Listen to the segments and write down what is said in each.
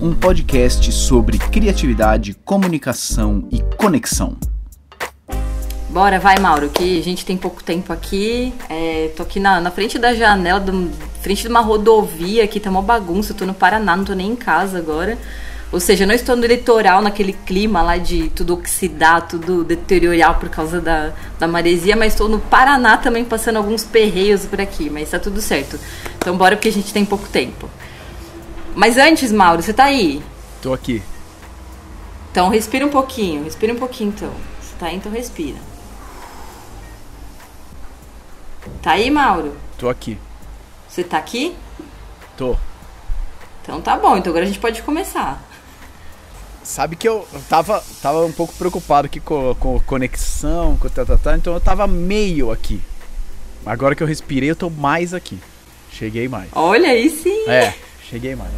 Um podcast sobre criatividade, comunicação e conexão. Bora, vai, Mauro, que a gente tem pouco tempo aqui. É, tô aqui na, na frente da janela, do, frente de uma rodovia aqui, tá uma bagunça. Tô no Paraná, não tô nem em casa agora. Ou seja, não estou no litoral, naquele clima lá de tudo oxidar, tudo deteriorar por causa da, da maresia, mas estou no Paraná também passando alguns perreios por aqui, mas tá tudo certo. Então bora porque a gente tem pouco tempo. Mas antes, Mauro, você tá aí? Tô aqui. Então respira um pouquinho, respira um pouquinho então. Você tá aí, então respira. Tá aí, Mauro? Tô aqui. Você tá aqui? Tô. Então tá bom, então agora a gente pode começar. Sabe que eu tava, tava um pouco preocupado aqui com, com conexão, com tá, tá, tá, então eu tava meio aqui. Agora que eu respirei, eu tô mais aqui. Cheguei mais. Olha aí sim. É, cheguei mais.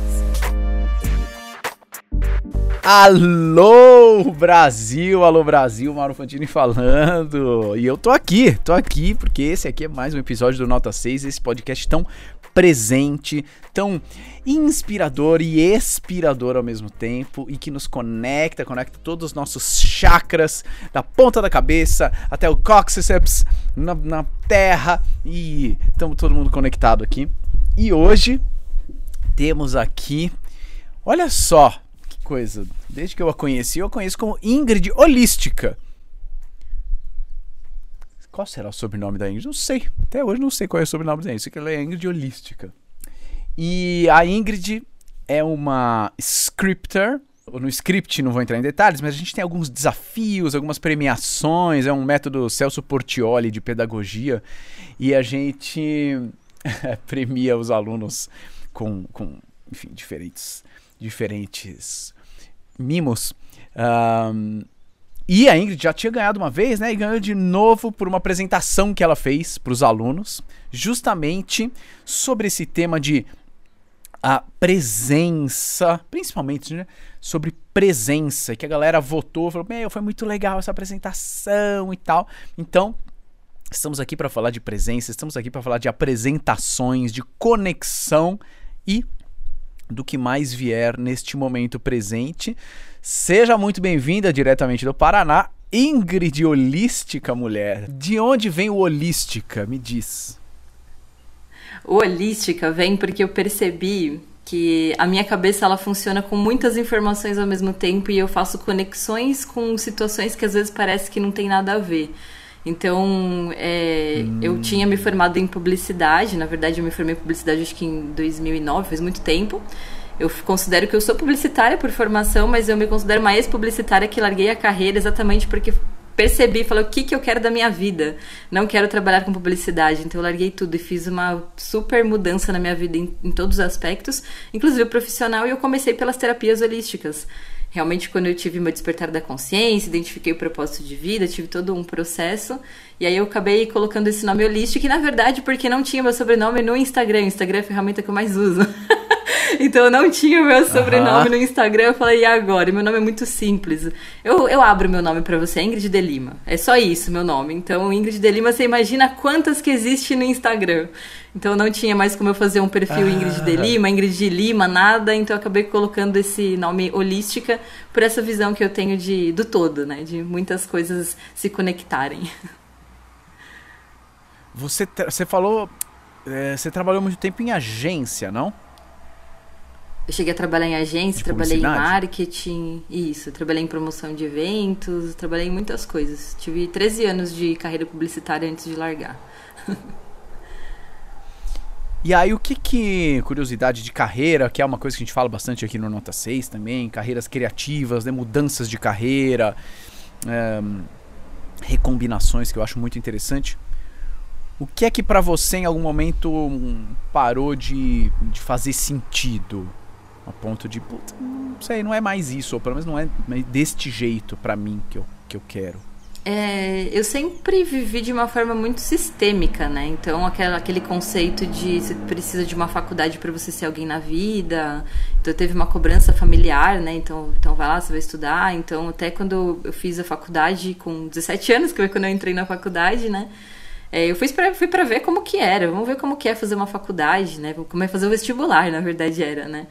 Alô Brasil, alô Brasil, Mauro Fantini falando. E eu tô aqui, tô aqui porque esse aqui é mais um episódio do Nota 6, esse podcast tão presente, tão inspirador e expirador ao mesmo tempo e que nos conecta, conecta todos os nossos chakras, da ponta da cabeça até o coccyceps, na, na terra e estamos todo mundo conectado aqui. E hoje temos aqui, olha só coisa, desde que eu a conheci, eu a conheço como Ingrid Holística. Qual será o sobrenome da Ingrid? Não sei. Até hoje não sei qual é o sobrenome da Ingrid. Sei que ela é Ingrid Holística. E a Ingrid é uma scripter. No script não vou entrar em detalhes, mas a gente tem alguns desafios, algumas premiações. É um método Celso Portioli de pedagogia. E a gente premia os alunos com, com enfim, diferentes, diferentes mimos. Um, e a Ingrid já tinha ganhado uma vez, né? E ganhou de novo por uma apresentação que ela fez para os alunos, justamente sobre esse tema de a presença, principalmente, né? Sobre presença, que a galera votou, falou: Meu, foi muito legal essa apresentação e tal. Então, estamos aqui para falar de presença, estamos aqui para falar de apresentações, de conexão e do que mais vier neste momento presente. Seja muito bem-vinda diretamente do Paraná, Ingrid Holística Mulher. De onde vem o Holística? Me diz. O Holística vem porque eu percebi que a minha cabeça ela funciona com muitas informações ao mesmo tempo e eu faço conexões com situações que às vezes parece que não tem nada a ver. Então, é, hum. eu tinha me formado em publicidade, na verdade eu me formei em publicidade acho que em 2009, faz muito tempo. Eu considero que eu sou publicitária por formação, mas eu me considero uma ex-publicitária que larguei a carreira exatamente porque percebi, falei, o que, que eu quero da minha vida? Não quero trabalhar com publicidade. Então eu larguei tudo e fiz uma super mudança na minha vida em, em todos os aspectos, inclusive o profissional, e eu comecei pelas terapias holísticas. Realmente, quando eu tive meu despertar da consciência, identifiquei o propósito de vida, tive todo um processo. E aí eu acabei colocando esse nome holístico, que na verdade, porque não tinha meu sobrenome no Instagram. O Instagram é a ferramenta que eu mais uso. então eu não tinha o meu sobrenome no Instagram. Eu falei, e agora? E meu nome é muito simples. Eu, eu abro meu nome para você, Ingrid de Lima. É só isso, meu nome. Então, Ingrid de Lima, você imagina quantas que existe no Instagram. Então não tinha mais como eu fazer um perfil ah. Ingrid de Lima, Ingrid de Lima, nada. Então eu acabei colocando esse nome holística por essa visão que eu tenho de, do todo, né? De muitas coisas se conectarem. Você, você falou. É, você trabalhou muito tempo em agência, não? Eu cheguei a trabalhar em agência, trabalhei em marketing, isso, trabalhei em promoção de eventos, trabalhei em muitas coisas. Tive 13 anos de carreira publicitária antes de largar. E aí, o que que. Curiosidade de carreira, que é uma coisa que a gente fala bastante aqui no Nota 6 também, carreiras criativas, né, mudanças de carreira, é, recombinações que eu acho muito interessante. O que é que para você em algum momento hum, parou de, de fazer sentido? A ponto de, putz, não sei, não é mais isso, ou pelo menos não é deste jeito para mim que eu, que eu quero. É, eu sempre vivi de uma forma muito sistêmica, né? Então, aquela, aquele conceito de você precisa de uma faculdade para você ser alguém na vida. Então, teve uma cobrança familiar, né? Então, então, vai lá, você vai estudar. Então, até quando eu fiz a faculdade, com 17 anos, que foi quando eu entrei na faculdade, né? é, eu fui pra, fui ver como que era, vamos ver como que é fazer uma faculdade, né? Como é fazer o vestibular, na verdade era, né?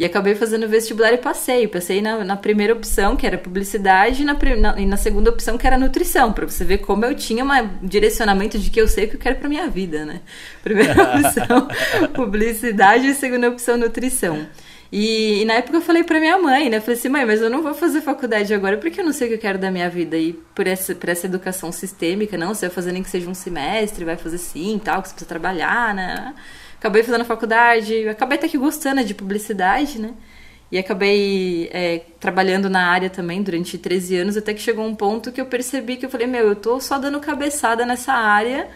E acabei fazendo vestibular e passei. Passei na, na primeira opção, que era publicidade, e na, na, e na segunda opção, que era nutrição, para você ver como eu tinha um direcionamento de que eu sei o que eu quero para minha vida, né? Primeira opção, publicidade, e segunda opção, nutrição. E, e, na época eu falei pra minha mãe, né? Eu falei assim, mãe, mas eu não vou fazer faculdade agora porque eu não sei o que eu quero da minha vida. E por essa, por essa educação sistêmica, não, você vai fazer nem que seja um semestre, vai fazer sim, tal, que você precisa trabalhar, né? Acabei fazendo faculdade, acabei até que gostando de publicidade, né? E acabei é, trabalhando na área também durante 13 anos, até que chegou um ponto que eu percebi que eu falei, meu, eu tô só dando cabeçada nessa área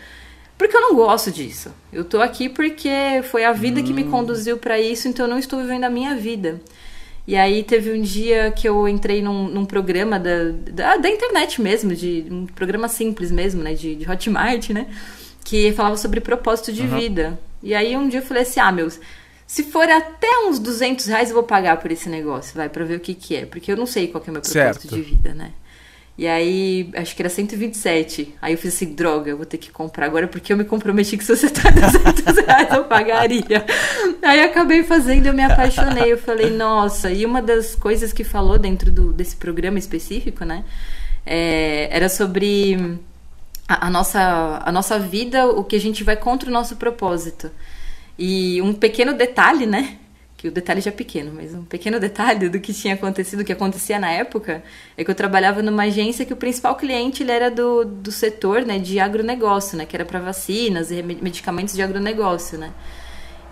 porque eu não gosto disso. Eu tô aqui porque foi a vida hum. que me hum. conduziu para isso, então eu não estou vivendo a minha vida. E aí teve um dia que eu entrei num, num programa da, da, da, internet mesmo, de um programa simples mesmo, né? De, de Hotmart, né? Que falava sobre propósito de uhum. vida. E aí um dia eu falei assim, ah, meus, se for até uns 200 reais eu vou pagar por esse negócio, vai, pra ver o que que é. Porque eu não sei qual é o meu propósito certo. de vida, né? E aí, acho que era 127. Aí eu fiz assim, droga, eu vou ter que comprar agora porque eu me comprometi que se você tá 200 reais eu pagaria. Aí acabei fazendo, eu me apaixonei. Eu falei, nossa. E uma das coisas que falou dentro do, desse programa específico, né? É, era sobre a, a, nossa, a nossa vida, o que a gente vai contra o nosso propósito. E um pequeno detalhe, né? que o detalhe já é pequeno, mas um pequeno detalhe do que tinha acontecido, do que acontecia na época, é que eu trabalhava numa agência que o principal cliente ele era do, do setor né, de agronegócio, né, que era para vacinas e medicamentos de agronegócio, né.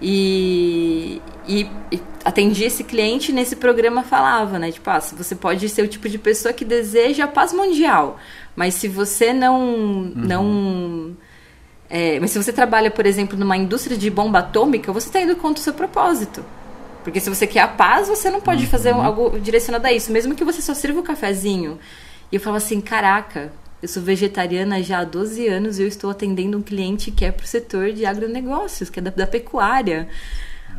E, e, e atendia esse cliente nesse programa falava, né, tipo, ah, você pode ser o tipo de pessoa que deseja a paz mundial, mas se você não, uhum. não é, mas se você trabalha, por exemplo, numa indústria de bomba atômica, você está indo contra o seu propósito. Porque se você quer a paz, você não pode uhum. fazer algo direcionado a isso, mesmo que você só sirva o cafezinho. E eu falo assim, caraca, eu sou vegetariana já há 12 anos e eu estou atendendo um cliente que é pro setor de agronegócios, que é da, da pecuária.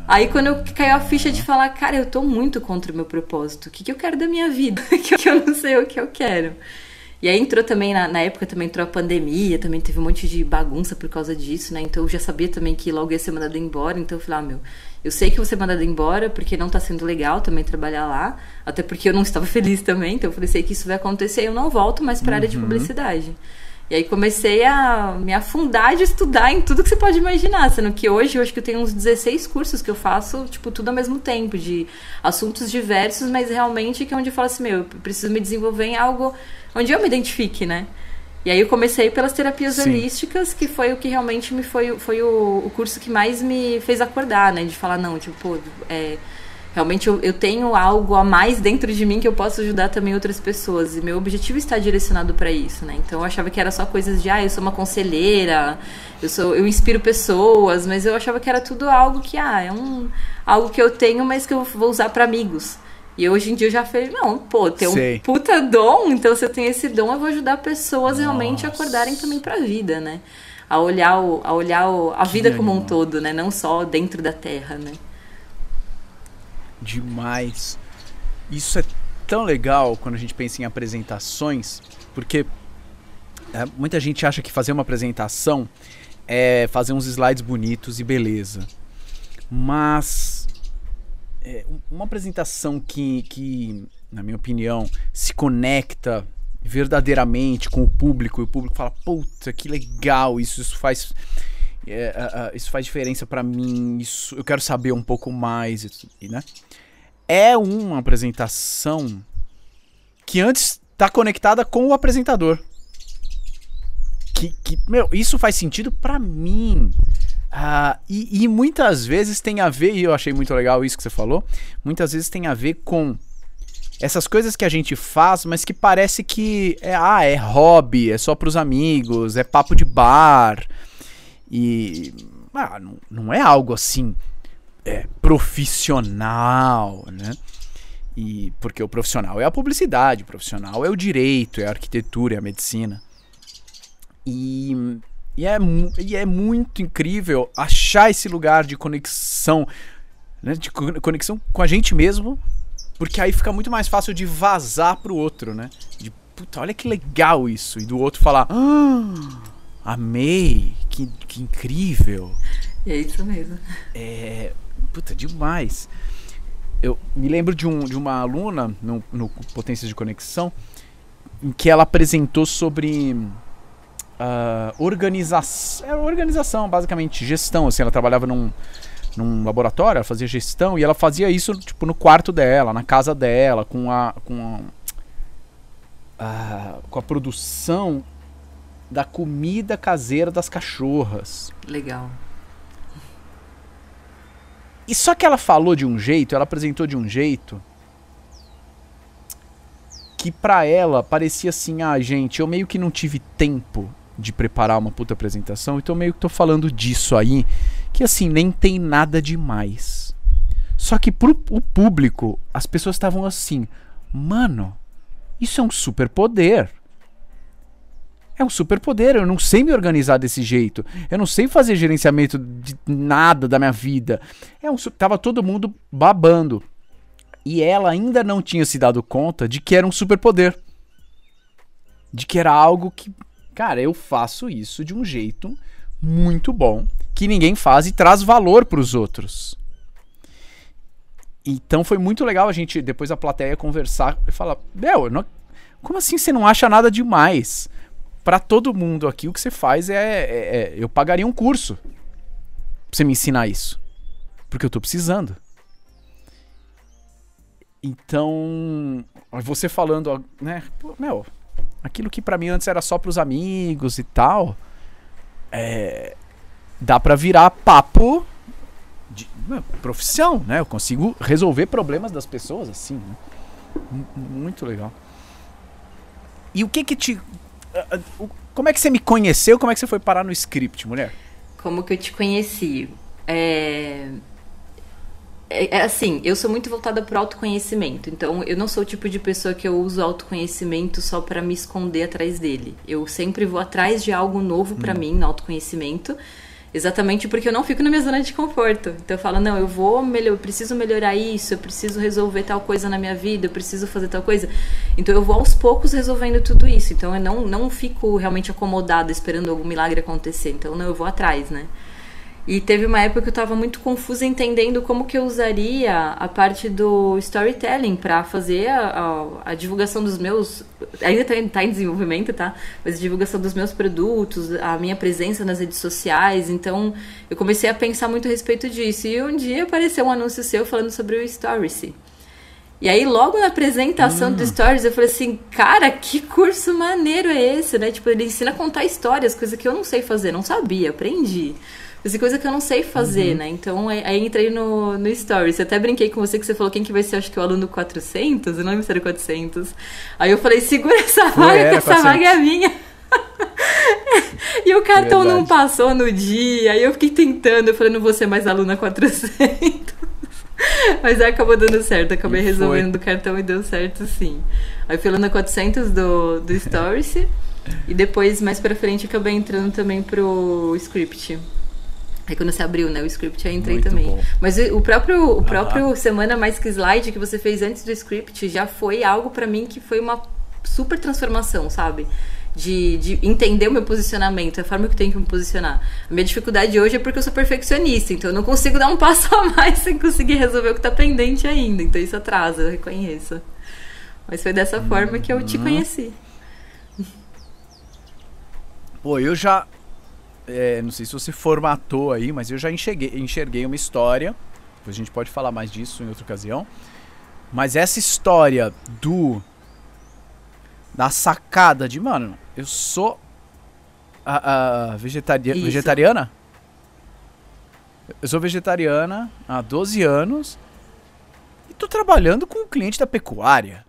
Aí quando eu caiu a ficha de falar, cara, eu tô muito contra o meu propósito. O que, que eu quero da minha vida? que eu não sei o que eu quero. E aí entrou também, na, na, época também entrou a pandemia, também teve um monte de bagunça por causa disso, né? Então eu já sabia também que logo ia ser mandado embora, então eu falei, ah, meu, eu sei que vou ser mandado embora porque não tá sendo legal também trabalhar lá, até porque eu não estava feliz também, então eu falei, sei que isso vai acontecer eu não volto mais para a área de uhum. publicidade. E aí comecei a me afundar de estudar em tudo que você pode imaginar, sendo que hoje eu acho que eu tenho uns 16 cursos que eu faço, tipo, tudo ao mesmo tempo, de assuntos diversos, mas realmente que é onde eu falo assim, meu, eu preciso me desenvolver em algo onde eu me identifique, né? E aí eu comecei pelas terapias Sim. holísticas, que foi o que realmente me foi, foi o, o curso que mais me fez acordar, né? De falar, não, tipo, pô, é, realmente eu, eu tenho algo a mais dentro de mim que eu posso ajudar também outras pessoas. E meu objetivo está direcionado para isso, né? Então eu achava que era só coisas de, ah, eu sou uma conselheira, eu sou eu inspiro pessoas, mas eu achava que era tudo algo que, ah, é um algo que eu tenho, mas que eu vou usar para amigos. E hoje em dia eu já falei, não, pô, tem um puta dom, então se eu tenho esse dom, eu vou ajudar pessoas Nossa. realmente a acordarem também pra vida, né? A olhar, o, a, olhar o, a vida como um todo, né? Não só dentro da Terra, né? Demais. Isso é tão legal quando a gente pensa em apresentações, porque é, muita gente acha que fazer uma apresentação é fazer uns slides bonitos e beleza. Mas é, uma apresentação que, que, na minha opinião, se conecta verdadeiramente com o público e o público fala, puta, que legal, isso, isso faz. É, isso faz diferença para mim, isso, eu quero saber um pouco mais, né? É uma apresentação que antes está conectada com o apresentador. Que, que meu, isso faz sentido para mim. Ah, e, e, muitas vezes tem a ver, e eu achei muito legal isso que você falou, muitas vezes tem a ver com essas coisas que a gente faz, mas que parece que é, ah, é hobby, é só pros amigos, é papo de bar. E ah, não, não é algo assim é, profissional, né? E porque o profissional é a publicidade, o profissional é o direito, é a arquitetura, é a medicina. E e é, e é muito incrível achar esse lugar de conexão, né, de conexão com a gente mesmo, porque aí fica muito mais fácil de vazar pro outro, né? De puta, olha que legal isso. E do outro falar, ah, Amei! Que, que incrível! É isso mesmo. É. Puta, demais. Eu me lembro de, um, de uma aluna no, no Potências de Conexão em que ela apresentou sobre uh, organização. É, organização, basicamente, gestão. Assim, ela trabalhava num, num laboratório, ela fazia gestão e ela fazia isso tipo no quarto dela, na casa dela, com a com a, a com a produção da comida caseira das cachorras. Legal. E só que ela falou de um jeito, ela apresentou de um jeito que pra ela parecia assim, ah, gente, eu meio que não tive tempo de preparar uma puta apresentação, então meio que tô falando disso aí, que assim, nem tem nada demais. Só que pro o público, as pessoas estavam assim, mano, isso é um super poder. É um superpoder, eu não sei me organizar desse jeito. Eu não sei fazer gerenciamento de nada da minha vida. É um, tava todo mundo babando. E ela ainda não tinha se dado conta de que era um superpoder. De que era algo que, cara, eu faço isso de um jeito muito bom, que ninguém faz e traz valor para os outros. Então foi muito legal a gente, depois a plateia, conversar e falar: Bel, não, como assim você não acha nada demais? para todo mundo aqui, o que você faz é, é, é, Eu pagaria um curso pra você me ensinar isso. Porque eu tô precisando. Então, você falando, né? Meu, aquilo que para mim antes era só pros amigos e tal. É, dá para virar papo de profissão, né? Eu consigo resolver problemas das pessoas assim, né? Muito legal. E o que que te como é que você me conheceu? Como é que você foi parar no script, mulher? Como que eu te conheci? É... É, é assim, eu sou muito voltada para autoconhecimento, então eu não sou o tipo de pessoa que eu uso autoconhecimento só para me esconder atrás dele. Eu sempre vou atrás de algo novo para hum. mim no autoconhecimento Exatamente porque eu não fico na minha zona de conforto. Então eu falo, não, eu vou melhor, eu preciso melhorar isso, eu preciso resolver tal coisa na minha vida, eu preciso fazer tal coisa. Então eu vou aos poucos resolvendo tudo isso. Então eu não, não fico realmente acomodada esperando algum milagre acontecer. Então não, eu vou atrás, né? E teve uma época que eu estava muito confusa entendendo como que eu usaria a parte do storytelling para fazer a, a, a, divulgação dos meus. Ainda está tá em desenvolvimento, tá? Mas a divulgação dos meus produtos, a minha presença nas redes sociais. Então eu comecei a pensar muito a respeito disso. E um dia apareceu um anúncio seu falando sobre o Stories. E aí, logo na apresentação hum. do Stories, eu falei assim, cara, que curso maneiro é esse, né? Tipo, ele ensina a contar histórias, coisa que eu não sei fazer, não sabia, aprendi. Essa coisa que eu não sei fazer, uhum. né? Então aí entrei no, no Stories. Eu até brinquei com você que você falou quem que vai ser, acho que o aluno 400, eu não lembro se era 400. Aí eu falei, segura essa vaga, que essa vaga é minha. e o cartão Verdade. não passou no dia. Aí eu fiquei tentando, eu falei, não vou ser mais aluna 400. Mas aí acabou dando certo, acabei e resolvendo do cartão e deu certo sim. Aí fui aluna 400 do, do Stories. e depois, mais pra frente, acabei entrando também pro script. Aí quando você abriu, né, o script, eu entrei Muito também. Bom. Mas o próprio, o próprio ah. Semana Mais Que Slide que você fez antes do script já foi algo para mim que foi uma super transformação, sabe? De, de, entender o meu posicionamento, a forma que eu tenho que me posicionar. A minha dificuldade hoje é porque eu sou perfeccionista, então eu não consigo dar um passo a mais sem conseguir resolver o que tá pendente ainda. Então isso atrasa, eu reconheço. Mas foi dessa hum, forma que eu te uhum. conheci. Pô, eu já é, não sei se você formatou aí, mas eu já enxerguei, enxerguei uma história. Depois a gente pode falar mais disso em outra ocasião. Mas essa história do. Da sacada de, mano, eu sou. A, a vegetari vegetariana? Eu sou vegetariana há 12 anos. E tô trabalhando com um cliente da pecuária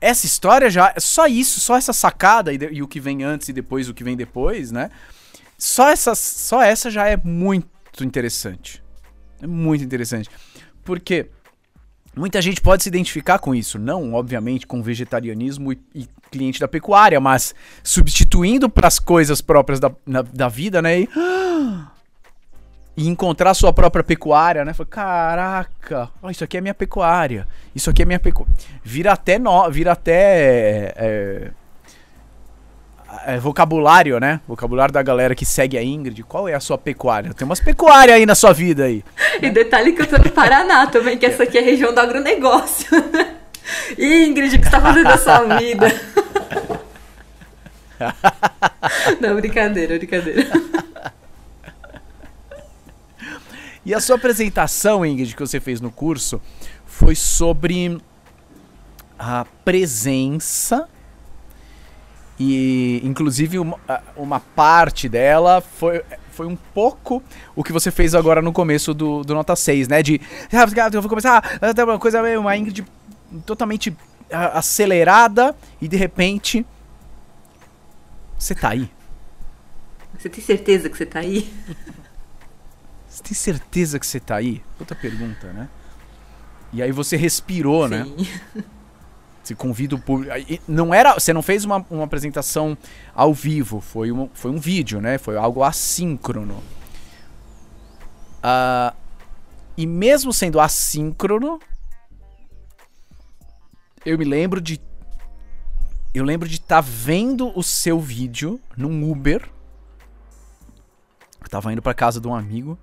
essa história já. Só isso, só essa sacada e, e, o que vem antes e depois o que vem depois, né? Só essa, só essa já é muito interessante. É muito interessante. Porque muita gente pode se identificar com isso. Não, obviamente, com vegetarianismo e, e cliente da pecuária, mas substituindo para as coisas próprias da, na, da vida, né? E, e encontrar sua própria pecuária, né? Falei, caraca, ó, isso aqui é minha pecuária. Isso aqui é minha pecuária. Vira até no, vira até é, é, vocabulário, né? Vocabulário da galera que segue a Ingrid. Qual é a sua pecuária? Tem umas pecuárias aí na sua vida aí. E detalhe que eu tô no Paraná também, que essa aqui é a região do agronegócio. Ingrid, o que você tá fazendo da sua vida? Não, brincadeira, brincadeira. E a sua apresentação, Ingrid, que você fez no curso, foi sobre a presença e inclusive uma, uma parte dela foi, foi um pouco o que você fez agora no começo do, do Nota 6, né? De. Ah, eu vou começar. Ah, uma coisa uma Ingrid totalmente acelerada e de repente. Você tá aí. Você tem certeza que você tá aí? Você tem certeza que você tá aí? Outra pergunta, né? E aí você respirou, né? Sim. né? Você convida o público. Não era, você não fez uma, uma apresentação ao vivo, foi um, foi um vídeo, né? Foi algo assíncrono. Uh, e mesmo sendo assíncrono, eu me lembro de. Eu lembro de estar tá vendo o seu vídeo num Uber. Eu tava indo pra casa de um amigo.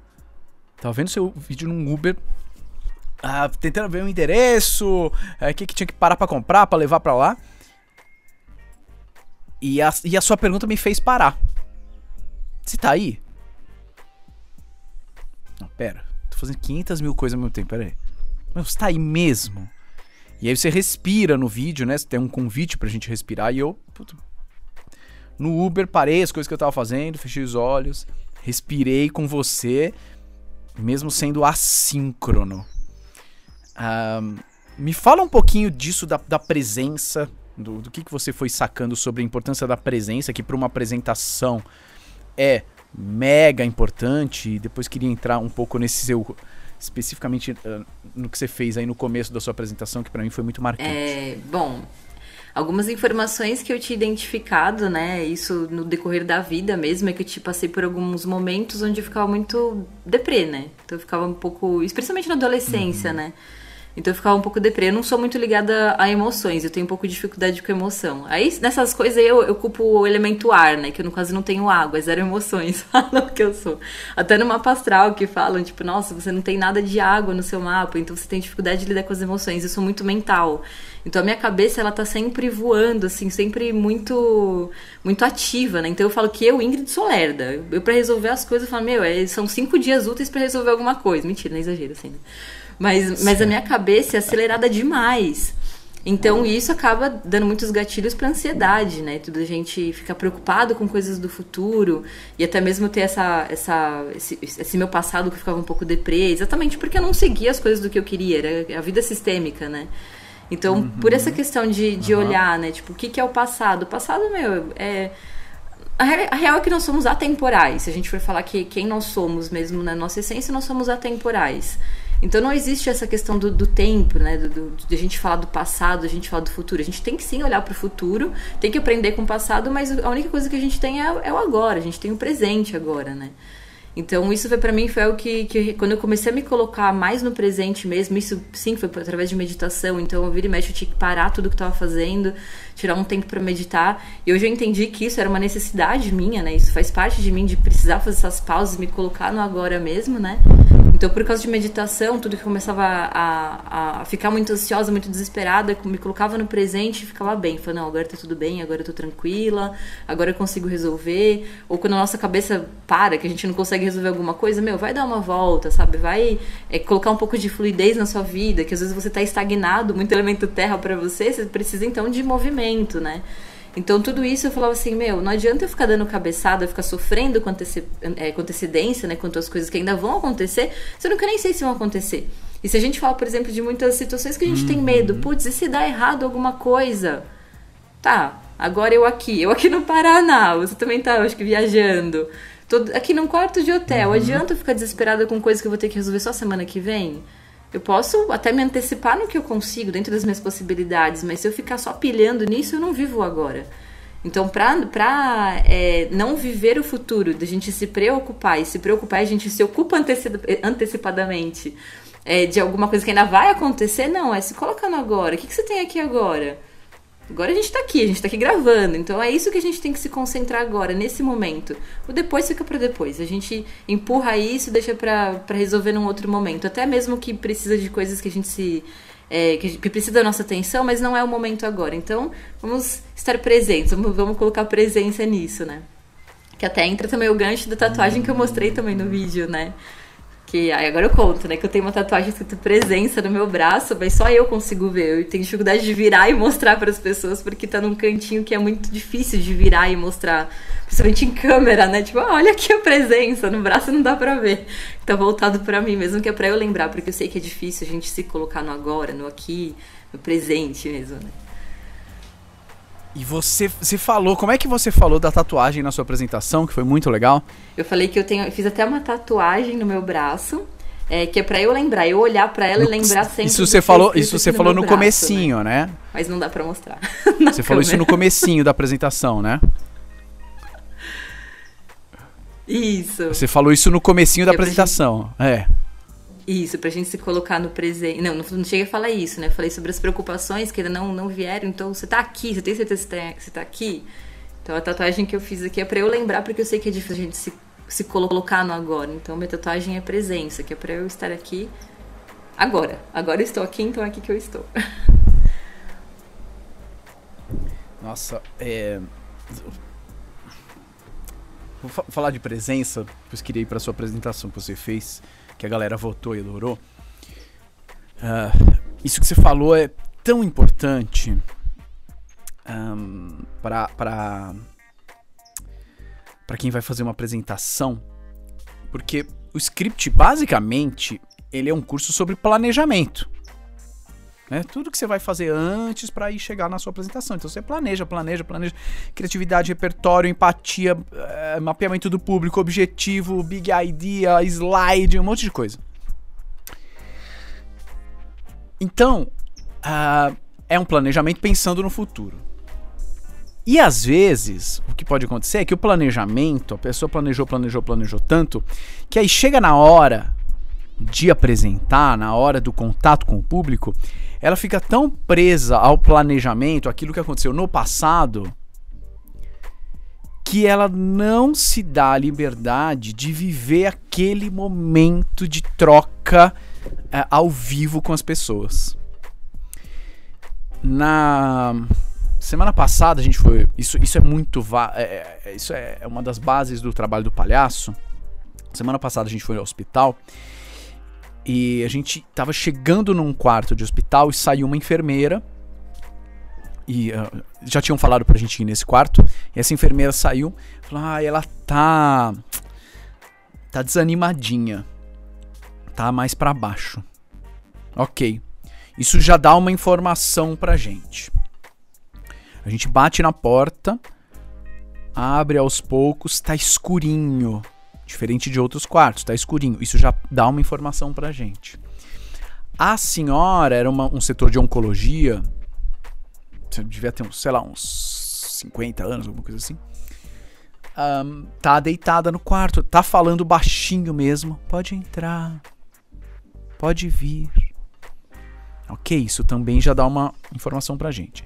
Tava vendo seu vídeo num Uber ah, tentando ver o endereço, o é, que, que tinha que parar para comprar, para levar para lá. E a, e a sua pergunta me fez parar. Você tá aí? Não, pera. Tô fazendo 500 mil coisas ao mesmo tempo, pera aí. Mas você tá aí mesmo? E aí você respira no vídeo, né? Você tem um convite pra gente respirar e eu... Puto, no Uber parei as coisas que eu tava fazendo, fechei os olhos, respirei com você, mesmo sendo assíncrono. Um, me fala um pouquinho disso, da, da presença, do, do que, que você foi sacando sobre a importância da presença, que para uma apresentação é mega importante. Depois queria entrar um pouco nesse seu. especificamente uh, no que você fez aí no começo da sua apresentação, que para mim foi muito marcante. É, bom, algumas informações que eu tinha identificado, né? Isso no decorrer da vida mesmo, é que eu te passei por alguns momentos onde eu ficava muito deprê, né? Então eu ficava um pouco. Especialmente na adolescência, uhum. né? Então eu ficava um pouco deprê. Eu não sou muito ligada a emoções, eu tenho um pouco de dificuldade com emoção. Aí nessas coisas aí eu, eu culpo o elemento ar, né? Que eu caso não tenho água, é zero emoções, falam que eu sou. Até no mapa astral que falam, tipo, nossa, você não tem nada de água no seu mapa, então você tem dificuldade de lidar com as emoções. Eu sou muito mental. Então a minha cabeça ela tá sempre voando, assim, sempre muito muito ativa, né? Então eu falo que eu, Ingrid, sou lerda. Eu, para resolver as coisas, eu falo, meu, é, são cinco dias úteis para resolver alguma coisa. Mentira, não é exagero, assim, né? Mas, mas a minha cabeça é acelerada demais. Então isso acaba dando muitos gatilhos para ansiedade, né? Tudo a gente fica preocupado com coisas do futuro e até mesmo ter essa, essa esse, esse, meu passado que ficava um pouco deprê, exatamente porque eu não seguia as coisas do que eu queria, era a vida sistêmica, né? Então, uhum. por essa questão de, de uhum. olhar, né? Tipo, o que, que é o passado? O passado, meu, é a real é que nós somos atemporais. Se a gente for falar que quem nós somos mesmo na nossa essência, nós somos atemporais. Então não existe essa questão do, do tempo, né? Do, do, de a gente falar do passado, a gente falar do futuro. A gente tem que sim olhar para o futuro, tem que aprender com o passado, mas a única coisa que a gente tem é, é o agora, a gente tem o presente agora, né? Então, isso foi para mim foi o que, que, quando eu comecei a me colocar mais no presente mesmo, isso sim foi através de meditação. Então, eu vira e mexe, eu tinha que parar tudo que eu tava fazendo, tirar um tempo para meditar. E hoje eu entendi que isso era uma necessidade minha, né? Isso faz parte de mim, de precisar fazer essas pausas, me colocar no agora mesmo, né? Então, por causa de meditação, tudo que começava a, a, ficar muito ansiosa, muito desesperada, me colocava no presente e ficava bem. Falei, não, agora tá tudo bem, agora eu tô tranquila, agora eu consigo resolver. Ou quando a nossa cabeça para, que a gente não consegue resolver alguma coisa, meu, vai dar uma volta, sabe? Vai é, colocar um pouco de fluidez na sua vida, que às vezes você tá estagnado, muito elemento terra para você, você precisa então de movimento, né? Então, tudo isso eu falava assim: meu, não adianta eu ficar dando cabeçada, eu ficar sofrendo com, anteci é, com antecedência, né, quanto às coisas que ainda vão acontecer, se eu nunca nem sei se vão acontecer. E se a gente fala, por exemplo, de muitas situações que a gente uhum. tem medo, putz, e se dá errado alguma coisa? Tá, agora eu aqui, eu aqui no Paraná, você também tá, acho que viajando. Tô aqui num quarto de hotel, uhum. adianta eu ficar desesperada com coisas que eu vou ter que resolver só semana que vem? Eu posso até me antecipar no que eu consigo, dentro das minhas possibilidades, mas se eu ficar só pilhando nisso, eu não vivo agora. Então, para é, não viver o futuro, da gente se preocupar e se preocupar, a gente se ocupa antecipadamente é, de alguma coisa que ainda vai acontecer, não, é se colocando agora. O que, que você tem aqui agora? Agora a gente tá aqui, a gente tá aqui gravando. Então é isso que a gente tem que se concentrar agora, nesse momento. O depois fica para depois. A gente empurra isso e deixa para resolver num outro momento. Até mesmo que precisa de coisas que a gente se. É, que, que, precisa da nossa atenção, mas não é o momento agora. Então, vamos estar presentes, vamos, vamos colocar presença nisso, né? Que até entra também o gancho da tatuagem que eu mostrei também no vídeo, né? Que aí agora eu conto, né? Que eu tenho uma tatuagem escrita presença no meu braço, mas só eu consigo ver. Eu tenho dificuldade de virar e mostrar para as pessoas, porque tá num cantinho que é muito difícil de virar e mostrar. Principalmente em câmera, né? Tipo, ah, olha aqui a presença, no braço não dá pra ver. Tá voltado para mim, mesmo que é pra eu lembrar, porque eu sei que é difícil a gente se colocar no agora, no aqui, no presente mesmo, né? E você, você falou, como é que você falou da tatuagem na sua apresentação, que foi muito legal? Eu falei que eu tenho, eu fiz até uma tatuagem no meu braço, é, que é para eu lembrar, eu olhar para ela e lembrar sempre. Isso você falou, isso você no falou no braço, comecinho, né? né? Mas não dá para mostrar. você câmera. falou isso no comecinho da apresentação, né? Isso. Você falou isso no comecinho da apresentação, é. Isso, pra gente se colocar no presente. Não, não, não cheguei a falar isso, né? Falei sobre as preocupações que ainda não, não vieram. Então, você tá aqui, você tem certeza que você tá aqui? Então, a tatuagem que eu fiz aqui é pra eu lembrar, porque eu sei que é difícil a gente se, se colocar no agora. Então, minha tatuagem é presença, que é pra eu estar aqui agora. Agora eu estou aqui, então é aqui que eu estou. Nossa, é. Vou falar de presença, depois queria ir pra sua apresentação que você fez que a galera votou e adorou. Uh, isso que você falou é tão importante um, para para quem vai fazer uma apresentação, porque o script basicamente ele é um curso sobre planejamento. Né? Tudo que você vai fazer antes para ir chegar na sua apresentação. Então você planeja, planeja, planeja. Criatividade, repertório, empatia, é, mapeamento do público, objetivo, big idea, slide, um monte de coisa. Então, uh, é um planejamento pensando no futuro. E às vezes, o que pode acontecer é que o planejamento, a pessoa planejou, planejou, planejou tanto, que aí chega na hora de apresentar, na hora do contato com o público, ela fica tão presa ao planejamento, aquilo que aconteceu no passado, que ela não se dá a liberdade de viver aquele momento de troca é, ao vivo com as pessoas. Na semana passada a gente foi. Isso, isso é muito. É, é, isso é uma das bases do trabalho do palhaço. Semana passada a gente foi ao hospital e a gente tava chegando num quarto de hospital e saiu uma enfermeira. E uh, já tinham falado pra gente ir nesse quarto. E essa enfermeira saiu. Falou: Ah, ela tá. Tá desanimadinha. Tá mais para baixo. Ok. Isso já dá uma informação pra gente. A gente bate na porta. Abre aos poucos. Tá escurinho. Diferente de outros quartos, tá escurinho. Isso já dá uma informação pra gente. A senhora era uma, um setor de oncologia. Devia ter, sei lá, uns 50 anos, alguma coisa assim. Um, tá deitada no quarto, tá falando baixinho mesmo. Pode entrar. Pode vir. Ok, isso também já dá uma informação pra gente.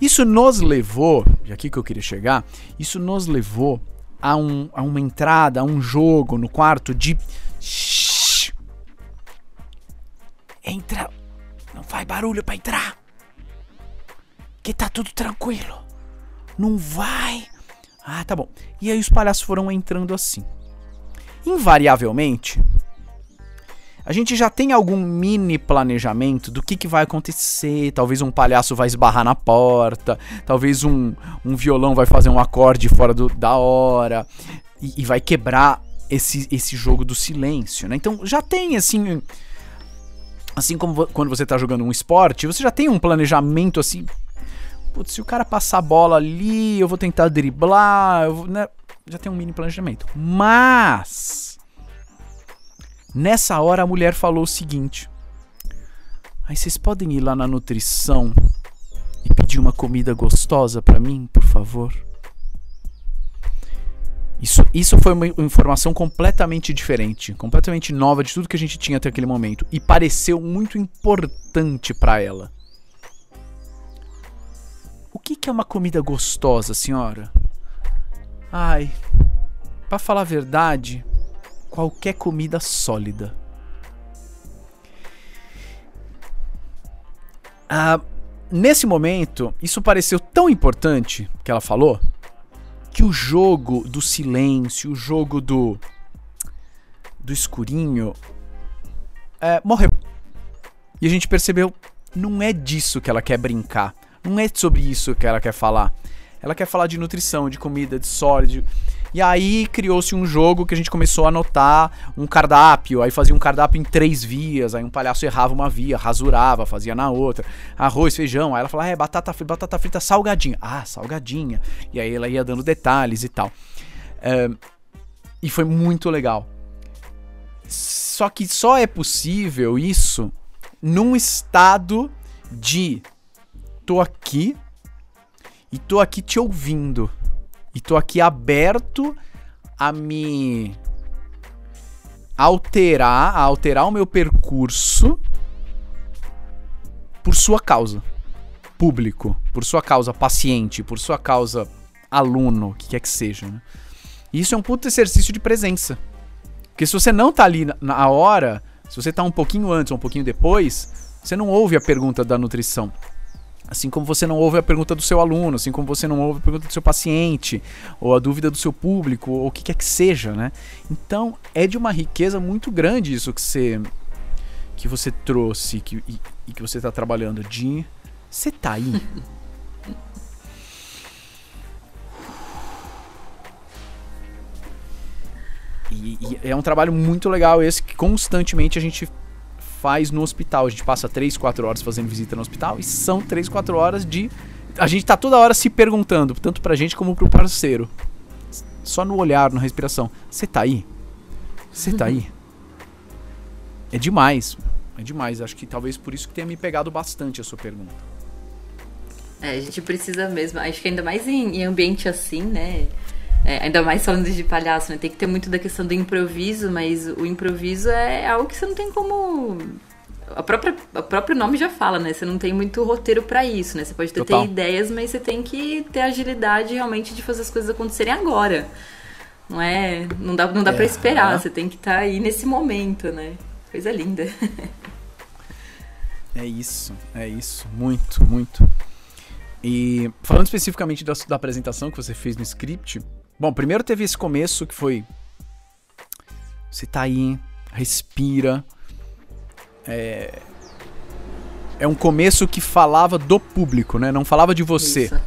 Isso nos levou, e aqui que eu queria chegar, isso nos levou a, um, a uma entrada, a um jogo no quarto de. Shhh, entra. Não faz barulho para entrar. Que tá tudo tranquilo. Não vai. Ah, tá bom. E aí os palhaços foram entrando assim. Invariavelmente, a gente já tem algum mini planejamento do que, que vai acontecer. Talvez um palhaço vai esbarrar na porta, talvez um, um violão vai fazer um acorde fora do, da hora e, e vai quebrar esse, esse jogo do silêncio, né? Então já tem assim. Assim como quando você está jogando um esporte, você já tem um planejamento assim. Putz, se o cara passar a bola ali, eu vou tentar driblar, eu vou, né? Já tem um mini planejamento. Mas Nessa hora a mulher falou o seguinte: Aí vocês podem ir lá na nutrição e pedir uma comida gostosa para mim, por favor? Isso, isso foi uma informação completamente diferente, completamente nova de tudo que a gente tinha até aquele momento e pareceu muito importante para ela. O que, que é uma comida gostosa, senhora? Ai, para falar a verdade, qualquer comida sólida. Ah, nesse momento, isso pareceu tão importante que ela falou que o jogo do silêncio, o jogo do do escurinho, é, morreu. E a gente percebeu, não é disso que ela quer brincar. Não é sobre isso que ela quer falar. Ela quer falar de nutrição, de comida, de sólido. E aí criou-se um jogo que a gente começou a anotar um cardápio, aí fazia um cardápio em três vias, aí um palhaço errava uma via, rasurava, fazia na outra. Arroz, feijão, aí ela falava, é, batata frita, batata frita salgadinha. Ah, salgadinha. E aí ela ia dando detalhes e tal. É, e foi muito legal. Só que só é possível isso num estado de tô aqui e tô aqui te ouvindo. E tô aqui aberto a me alterar, a alterar o meu percurso por sua causa. Público, por sua causa paciente, por sua causa aluno, o que quer que seja. Né? E isso é um puto exercício de presença. Porque se você não tá ali na hora, se você tá um pouquinho antes ou um pouquinho depois, você não ouve a pergunta da nutrição. Assim como você não ouve a pergunta do seu aluno, assim como você não ouve a pergunta do seu paciente, ou a dúvida do seu público, ou o que quer que seja, né? Então, é de uma riqueza muito grande isso que você que você trouxe que, e, e que você está trabalhando de você tá aí. e, e é um trabalho muito legal esse que constantemente a gente faz no hospital. A gente passa 3, 4 horas fazendo visita no hospital e são 3, 4 horas de. A gente tá toda hora se perguntando, tanto pra gente como pro parceiro. Só no olhar, na respiração. Você tá aí? Você tá aí? É demais. É demais. Acho que talvez por isso que tenha me pegado bastante a sua pergunta. É, a gente precisa mesmo. Acho que ainda mais em, em ambiente assim, né? É, ainda mais falando de palhaço, né? Tem que ter muito da questão do improviso, mas o improviso é algo que você não tem como. A própria, o próprio nome já fala, né? Você não tem muito roteiro para isso, né? Você pode ter, ter, ideias, mas você tem que ter agilidade realmente de fazer as coisas acontecerem agora. Não é. Não dá, não dá é, para esperar, é. você tem que estar tá aí nesse momento, né? Coisa linda. É isso, é isso. Muito, muito. E falando especificamente da, da apresentação que você fez no script, Bom, primeiro teve esse começo que foi. Você tá aí, respira. É. É um começo que falava do público, né? Não falava de você. Isso.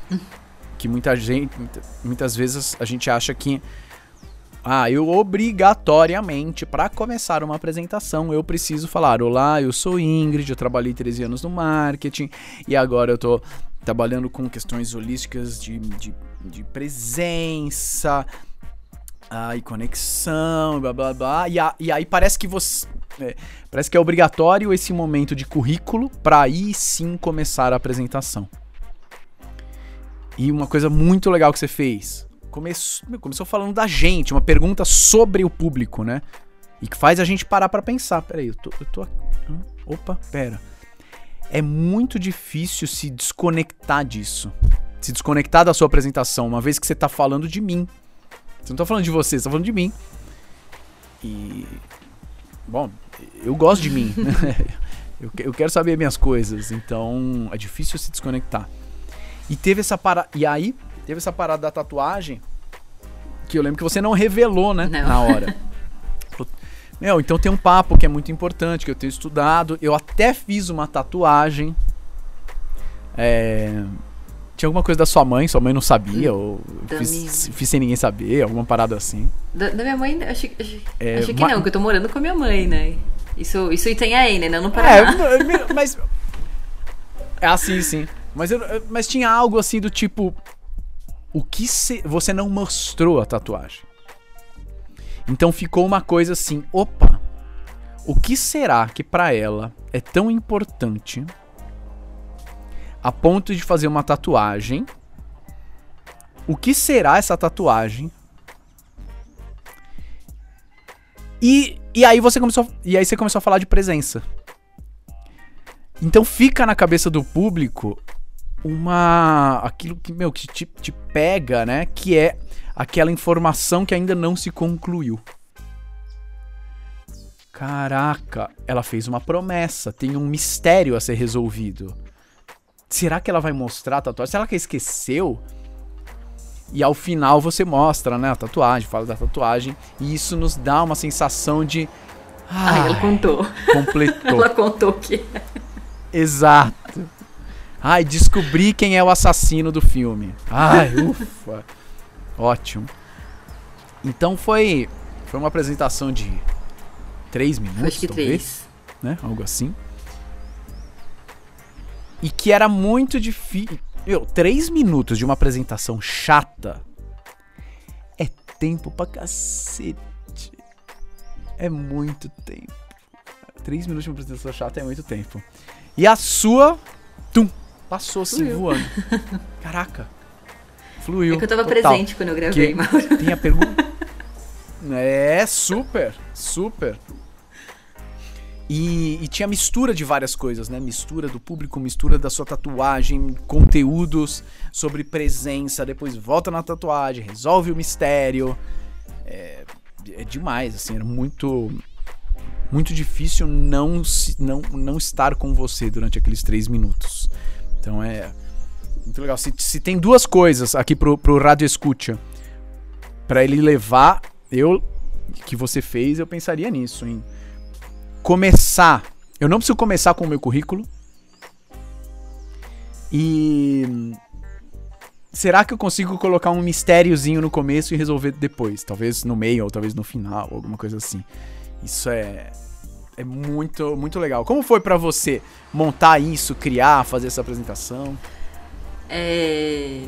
Que muita gente, muitas vezes a gente acha que ah, eu obrigatoriamente, para começar uma apresentação, eu preciso falar: Olá, eu sou Ingrid, eu trabalhei 13 anos no marketing e agora eu tô trabalhando com questões holísticas de, de de presença ah, e conexão, blá blá blá. E, a, e aí parece que você. É, parece que é obrigatório esse momento de currículo para aí sim começar a apresentação. E uma coisa muito legal que você fez. Começou, começou falando da gente, uma pergunta sobre o público, né? E que faz a gente parar para pensar. Peraí, eu tô, eu tô aqui. Opa, pera. É muito difícil se desconectar disso se desconectar da sua apresentação, uma vez que você tá falando de mim. Você não tá falando de você, você tá falando de mim. E. Bom, eu gosto de mim. Eu, eu quero saber minhas coisas, então é difícil se desconectar. E teve essa parada. E aí, teve essa parada da tatuagem que eu lembro que você não revelou, né? Não. Na hora. Meu, então tem um papo que é muito importante, que eu tenho estudado. Eu até fiz uma tatuagem. É, tinha alguma coisa da sua mãe, sua mãe não sabia, ou fiz, fiz, sem ninguém saber, alguma parada assim. Da, da minha mãe, acho, acho, é, acho que ma... não, porque eu tô morando com a minha mãe, né? Isso, isso tem aí, né? Não no Paraná. É, mas. É assim, sim. Mas, eu, mas tinha algo assim do tipo. O que se, você não mostrou a tatuagem? Então ficou uma coisa assim: opa, o que será que para ela é tão importante a ponto de fazer uma tatuagem. O que será essa tatuagem? E, e aí você começou e aí você começou a falar de presença. Então fica na cabeça do público uma. aquilo que, meu, que te, te pega, né? Que é aquela informação que ainda não se concluiu. Caraca, ela fez uma promessa, tem um mistério a ser resolvido. Será que ela vai mostrar a tatuagem? Será que ela esqueceu? E ao final você mostra, né, a tatuagem, fala da tatuagem, e isso nos dá uma sensação de ah, ela contou. Completou. ela contou que Exato. Ai, descobri quem é o assassino do filme. Ai, ufa. Ótimo. Então foi foi uma apresentação de três minutos, Acho que talvez, três. né? Algo assim. E que era muito difícil. Meu, três minutos de uma apresentação chata é tempo pra cacete. É muito tempo. Três minutos de uma apresentação chata é muito tempo. E a sua, tum, passou assim voando. Caraca. Fluiu. É que eu tava total. presente quando eu gravei, Que- Mauro. Tem a pergunta? É, super, super. E, e tinha mistura de várias coisas, né? Mistura do público, mistura da sua tatuagem, conteúdos sobre presença, depois volta na tatuagem, resolve o mistério. É, é demais, assim, era muito muito difícil não, se- não, não estar com você durante aqueles três minutos. Então é muito legal. Se, se tem duas coisas aqui pro, pro Rádio Escucha pra ele levar, eu que você fez, eu pensaria nisso, em começar. Eu não preciso começar com o meu currículo. E será que eu consigo colocar um mistériozinho no começo e resolver depois, talvez no meio ou talvez no final, alguma coisa assim. Isso é é muito muito legal. Como foi pra você montar isso, criar, fazer essa apresentação? É,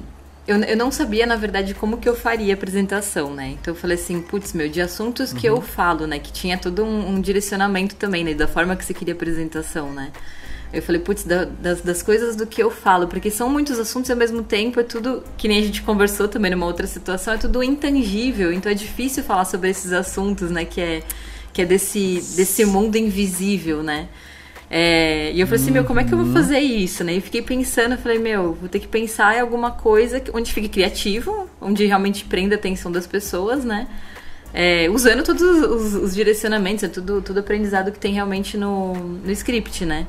Eu, eu não sabia, na verdade, como que eu faria a apresentação, né? Então eu falei assim, putz, meu, de assuntos que eu falo, né? Que tinha todo um, um direcionamento também, né? Da forma que você queria a apresentação, né? Eu falei, putz, da- das, das coisas do que eu falo, porque são muitos assuntos e ao mesmo tempo é tudo, que nem a gente conversou também numa outra situação, é tudo intangível, então é difícil falar sobre esses assuntos, né? Que é, que é desse, desse mundo invisível, né? É, e eu falei assim, meu, como é que eu vou fazer isso, né? E fiquei pensando, falei, meu, vou ter que pensar em alguma coisa onde fique criativo, onde realmente prenda a atenção das pessoas, né? É, usando todos os, os direcionamentos, é tudo, tudo aprendizado que tem realmente no, no script, né?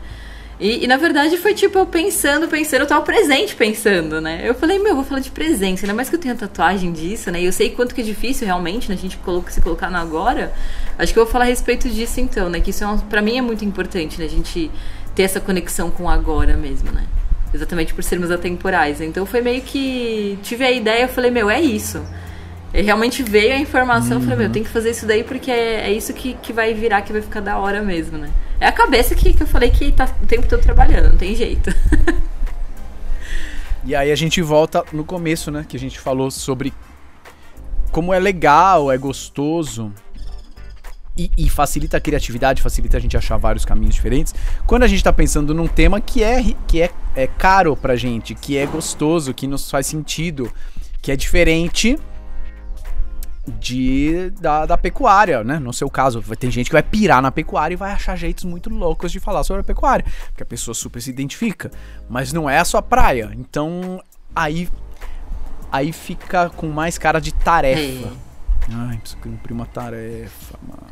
E, e, na verdade foi tipo eu pensando, pensando, eu tava presente pensando, né? Eu falei, meu, eu vou falar de presença, ainda mais que eu tenho tatuagem disso, né? E eu sei quanto que é difícil realmente, né? A gente coloca, se colocar no agora. Acho que eu vou falar a respeito disso então, né? Que isso é uma, pra mim é muito importante, né? A gente ter essa conexão com o agora mesmo, né? Exatamente por sermos atemporais. Então foi meio que. Tive a ideia, eu falei, meu, é isso. E realmente veio a informação, eu falei, meu, tem que fazer isso daí porque é, é isso que, que vai virar, que vai ficar da hora mesmo, né? É a cabeça que, que eu falei que tá o tempo todo trabalhando, não tem jeito. E aí a gente volta no começo, né? Que a gente falou sobre como é legal, é gostoso e, e facilita a criatividade, facilita a gente achar vários caminhos diferentes. Quando a gente tá pensando num tema que é, que é, é caro pra gente, que é gostoso, que nos faz sentido, que é diferente de da, da pecuária, né? No seu caso, tem gente que vai pirar na pecuária e vai achar jeitos muito loucos de falar sobre a pecuária, porque a pessoa super se identifica, mas não é a sua praia. Então, aí aí fica com mais cara de tarefa. Ai, preciso cumprir uma tarefa, mano.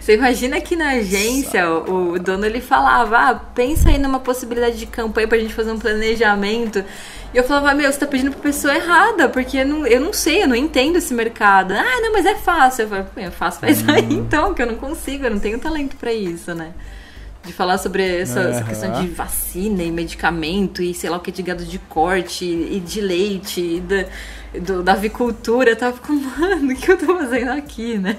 Você imagina que na agência o, o dono ele falava, ah, pensa aí numa possibilidade de campanha pra gente fazer um planejamento. E eu falava, meu, você tá pedindo pra pessoa errada, porque eu não, eu não sei, eu não entendo esse mercado. Ah, não, mas é fácil. Eu falei, é fácil, faz aí então, que eu não consigo, eu não tenho talento pra isso, né? De falar sobre essa, essa Aham. questão de vacina e medicamento e sei lá o que de gado de corte e de leite e da, do- da avicultura. Eu tava ficando, mano, o que eu tô fazendo aqui, né?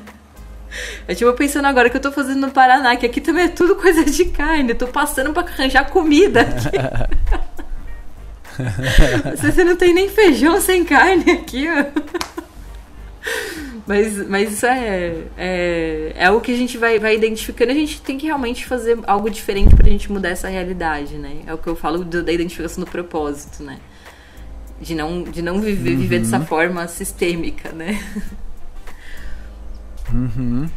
É tipo, eu pensando agora que eu tô fazendo no Paraná, que aqui também é tudo coisa de carne. Eu tô passando pra arranjar comida aqui. Você não tem nem feijão sem carne aqui, ó. Mas, mas isso é, é, é o que a gente vai, vai identificando. A gente tem que realmente fazer algo diferente pra gente mudar essa realidade, né? É o que eu falo do- da identificação do propósito, né? De não, de não viver, viver dessa forma sistêmica, né? Uhum.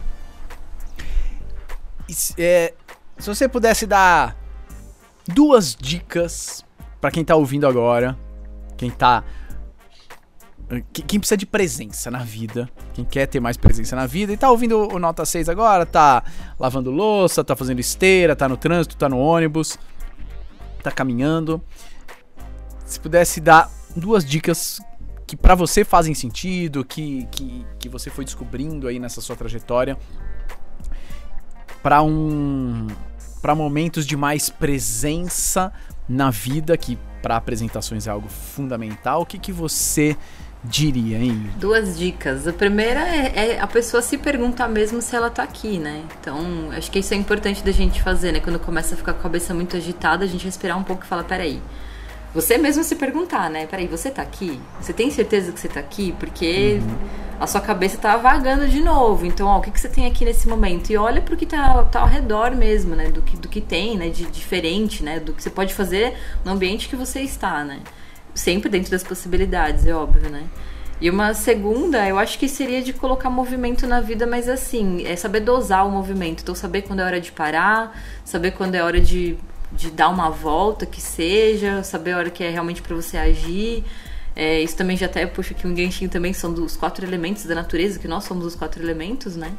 E é, se você pudesse dar duas dicas para quem tá ouvindo agora, quem tá quem precisa de presença na vida, quem quer ter mais presença na vida e tá ouvindo o Nota 6 agora, tá lavando louça, tá fazendo esteira, tá no trânsito, tá no ônibus, tá caminhando. Se pudesse dar duas dicas que para você fazem sentido, que, que, que você foi descobrindo aí nessa sua trajetória, para um para momentos de mais presença na vida, que para apresentações é algo fundamental, o que, que você diria, hein? Duas dicas. A primeira é, é, a pessoa se perguntar mesmo se ela tá aqui, né? Então, acho que isso é importante da gente fazer, né? Quando começa a ficar com a cabeça muito agitada, a gente respirar um pouco e falar, peraí. Você mesmo se perguntar, né? Peraí, você tá aqui? Você tem certeza que você tá aqui? Porque a sua cabeça tá vagando de novo. Então, ó, o que, que você tem aqui nesse momento? E olha pro que tá, tá ao redor mesmo, né? Do que, do que tem, né? De diferente, né? Do que você pode fazer no ambiente que você está, né? Sempre dentro das possibilidades, é óbvio, né? E uma segunda, eu acho que seria de colocar movimento na vida, mas assim, é saber dosar o movimento. Então, saber quando é hora de parar, saber quando é hora de, de dar uma volta, que seja, saber a hora que é realmente para você agir. É, isso também já até puxa aqui um ganchinho também, são dos quatro elementos da natureza, que nós somos os quatro elementos, né?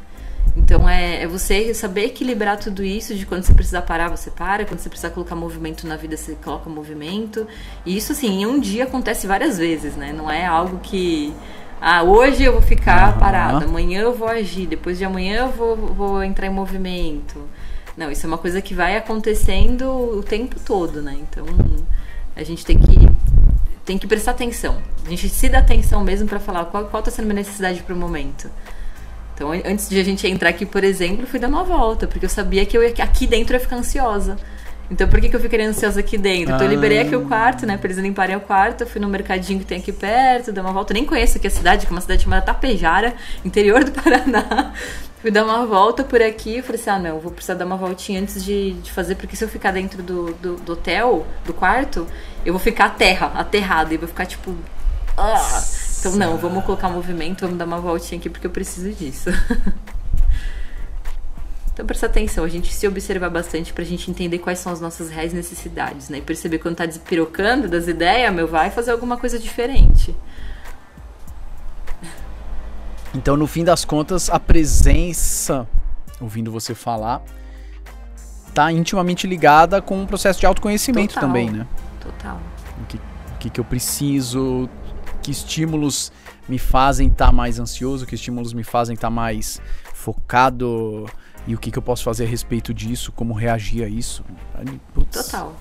Então é, é, você saber equilibrar tudo isso, de quando você precisar parar, você para, quando você precisar colocar movimento na vida, você coloca movimento. E isso assim, em um dia acontece várias vezes, né? Não é algo que. Ah, hoje eu vou ficar uhum. parado, amanhã eu vou agir, depois de amanhã eu vou, vou entrar em movimento. Não, isso é uma coisa que vai acontecendo o tempo todo, né? Então a gente tem que tem que prestar atenção. A gente se dá atenção mesmo para falar qual, qual tá sendo a minha necessidade para o momento. Então, antes de a gente entrar aqui, por exemplo, fui dar uma volta, porque eu sabia que eu ia, aqui dentro eu ia ficar ansiosa. Então, por que, que eu fiquei ansiosa aqui dentro? Então, eu liberei aqui o quarto, né? Pra eles limparem o quarto. Eu fui no mercadinho que tem aqui perto, dar uma volta. Eu nem conheço aqui a cidade, que é uma cidade chamada Tapejara, interior do Paraná. Fui dar uma volta por aqui. Eu falei assim: ah, não, vou precisar dar uma voltinha antes de, de fazer, porque se eu ficar dentro do, do, do hotel, do quarto, eu vou ficar terra, aterrada. E vou ficar tipo. Ah! Então, não, vamos colocar movimento, vamos dar uma voltinha aqui porque eu preciso disso. Então presta atenção, a gente se observar bastante pra gente entender quais são as nossas reais necessidades, né? E perceber quando tá despirocando das ideias, meu, vai fazer alguma coisa diferente. Então, no fim das contas, a presença, ouvindo você falar, tá intimamente ligada com um processo de autoconhecimento Total. também, né? Total. O que, o que, que eu preciso, que estímulos me fazem estar tá mais ansioso, que estímulos me fazem estar tá mais focado e o que, que eu posso fazer a respeito disso, como reagir a isso. Putz, Total.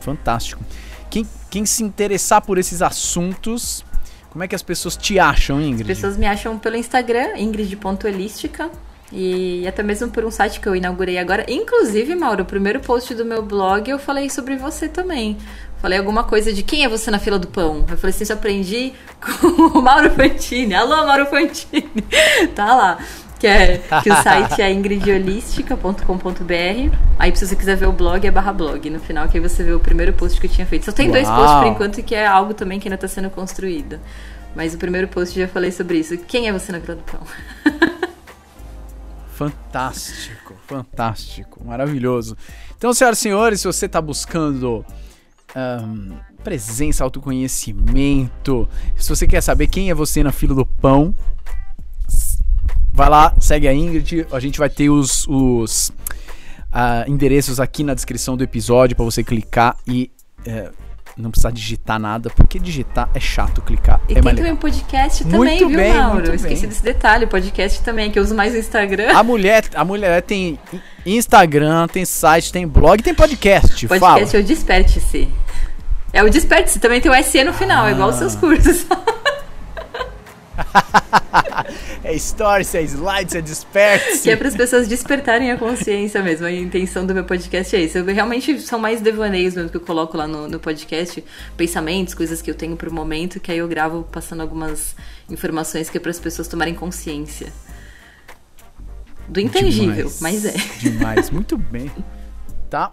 Fantástico. Quem, quem se interessar por esses assuntos, como é que as pessoas te acham, Ingrid? As pessoas me acham pelo Instagram, ingrid.elística. E até mesmo por um site que eu inaugurei agora. Inclusive, Mauro, o primeiro post do meu blog eu falei sobre você também. Falei alguma coisa de quem é você na fila do pão? Eu falei assim, isso aprendi com o Mauro Fantini. Alô, Mauro Fantini. tá lá. Que, é, que o site é ingridholistica.com.br. Aí, se você quiser ver o blog, é barra blog. No final, que aí você vê o primeiro post que eu tinha feito. Só tem Uau. dois posts por enquanto, que é algo também que ainda está sendo construído. Mas o primeiro post já falei sobre isso. Quem é você na fila do pão? fantástico, fantástico, maravilhoso. Então, senhoras e senhores, se você está buscando um, presença, autoconhecimento. Se você quer saber quem é você na fila do pão, vai lá, segue a Ingrid. A gente vai ter os, os uh, endereços aqui na descrição do episódio para você clicar e uh, não precisar digitar nada, porque digitar é chato, clicar e é tem também podcast também, muito viu, bem, Mauro? Esqueci bem. desse detalhe, podcast também, que eu uso mais o Instagram. A mulher, a mulher tem Instagram, tem site, tem blog, tem podcast. Podcast fala. é o Desperte-se. É o Desperte-se, também tem o SE no final, ah. é igual os seus cursos. é stories, é slides, é desperte. Que é para as pessoas despertarem a consciência mesmo. A intenção do meu podcast é isso. Eu, realmente são mais devaneios mesmo que eu coloco lá no, no podcast, pensamentos, coisas que eu tenho pro momento, que aí eu gravo passando algumas informações que é para as pessoas tomarem consciência. Do intangível, demais, mas é. Demais, muito bem. Tá?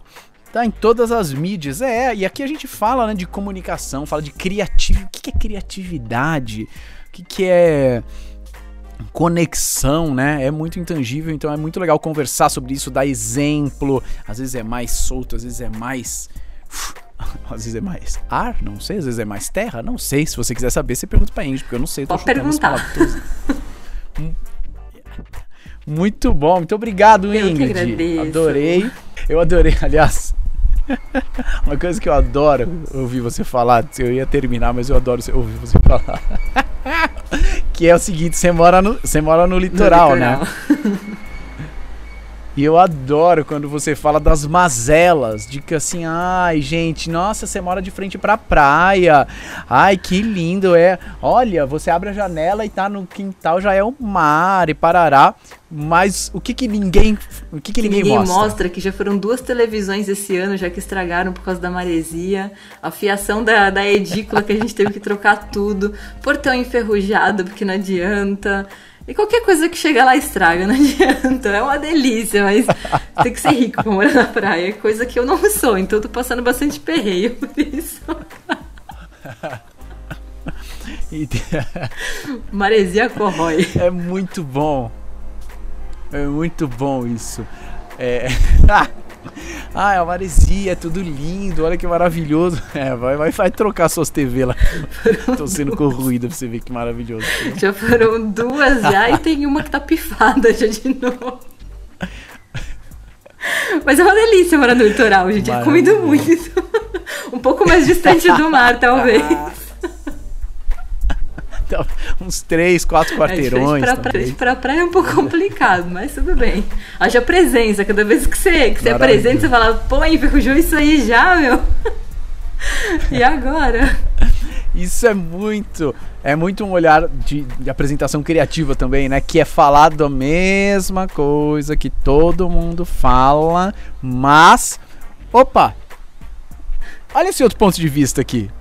Tá em todas as mídias. É, e aqui a gente fala né, de comunicação, fala de criatividade. O que é criatividade? O que é conexão, né? É muito intangível, então é muito legal conversar sobre isso, dar exemplo. Às vezes é mais solto, às vezes é mais às vezes é mais ar, não sei, às vezes é mais terra, não sei. Se você quiser saber, você pergunta pra Ingrid, porque eu não sei. Pode perguntar. Muito bom, muito obrigado, eu Ingrid. Adorei. Eu adorei, aliás. Uma coisa que eu adoro ouvir você falar, eu ia terminar, mas eu adoro ouvir você falar. que é o seguinte, você mora no, você mora no litoral, no litoral. né? E eu adoro quando você fala das mazelas, de que assim, ai, gente, nossa, você mora de frente pra praia. Ai, que lindo é. Olha, você abre a janela e tá no quintal, já é o mar e parará. Mas o que que ninguém, o que que, ninguém, ninguém mostra? mostra que já foram duas televisões esse ano já que estragaram por causa da maresia, a fiação da, da edícula que a gente teve que trocar tudo, portão enferrujado porque não adianta. E qualquer coisa que chega lá estraga, não adianta. É uma delícia, mas tem que ser rico pra morar na praia. Coisa que eu não sou, então eu tô passando bastante perreio por isso. Maresia corrói. É muito bom. É muito bom isso. É. Ah, é a maresia, é tudo lindo, olha que maravilhoso. É, vai, vai, vai trocar suas TV lá. Tô sendo corruída pra você ver que maravilhoso. Já foram duas já e tem uma que tá pifada já de novo. Mas é uma delícia morar no litoral, gente. É comido muito. Um pouco mais distante do mar, talvez. Então, uns três, quatro é, quarteirões. É, pra, pra, pra praia é um pouco complicado, mas tudo bem. Haja presença, cada vez que você, que você apresenta, você fala, pô, enferrujou isso aí já, meu. e agora? Isso é muito, é muito um olhar de, de, apresentação criativa também, né? Que é falar da mesma coisa que todo mundo fala, mas, opa, olha esse outro ponto de vista aqui.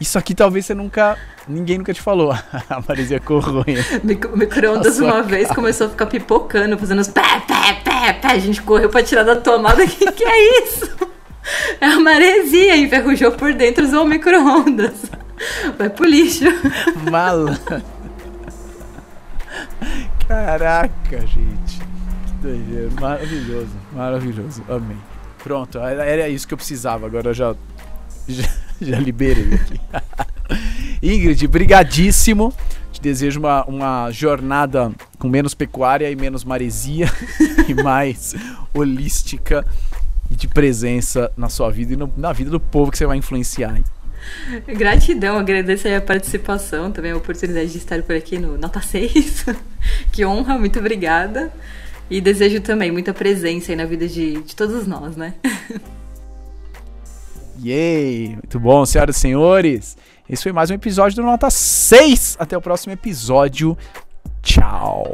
Isso aqui talvez você nunca Ninguém nunca te falou. a Maresia corronha. Micro-ondas uma vez começou a ficar pipocando, fazendo os pé, pé, pé, pé. A gente correu pra tirar da tomada. O que, que é isso? É a maresia, enferrujou por dentro, usou o micro-ondas. Vai pro lixo. Malandro. Caraca, gente. Que doideira. Maravilhoso, maravilhoso. Amei. Pronto, era isso que eu precisava. Agora já, já, já liberei aqui. Ingrid, brigadíssimo. Te desejo uma, uma jornada com menos pecuária e menos maresia e mais holística e de presença na sua vida e no, na vida do povo que você vai influenciar. Gratidão, agradeço a participação, também a oportunidade de estar por aqui no Nota 6. que honra, muito obrigada. E desejo também muita presença aí na vida de, de todos nós, né? Yay! Muito bom, senhoras e senhores. Esse foi mais um episódio do Nota 6. Até o próximo episódio. Tchau.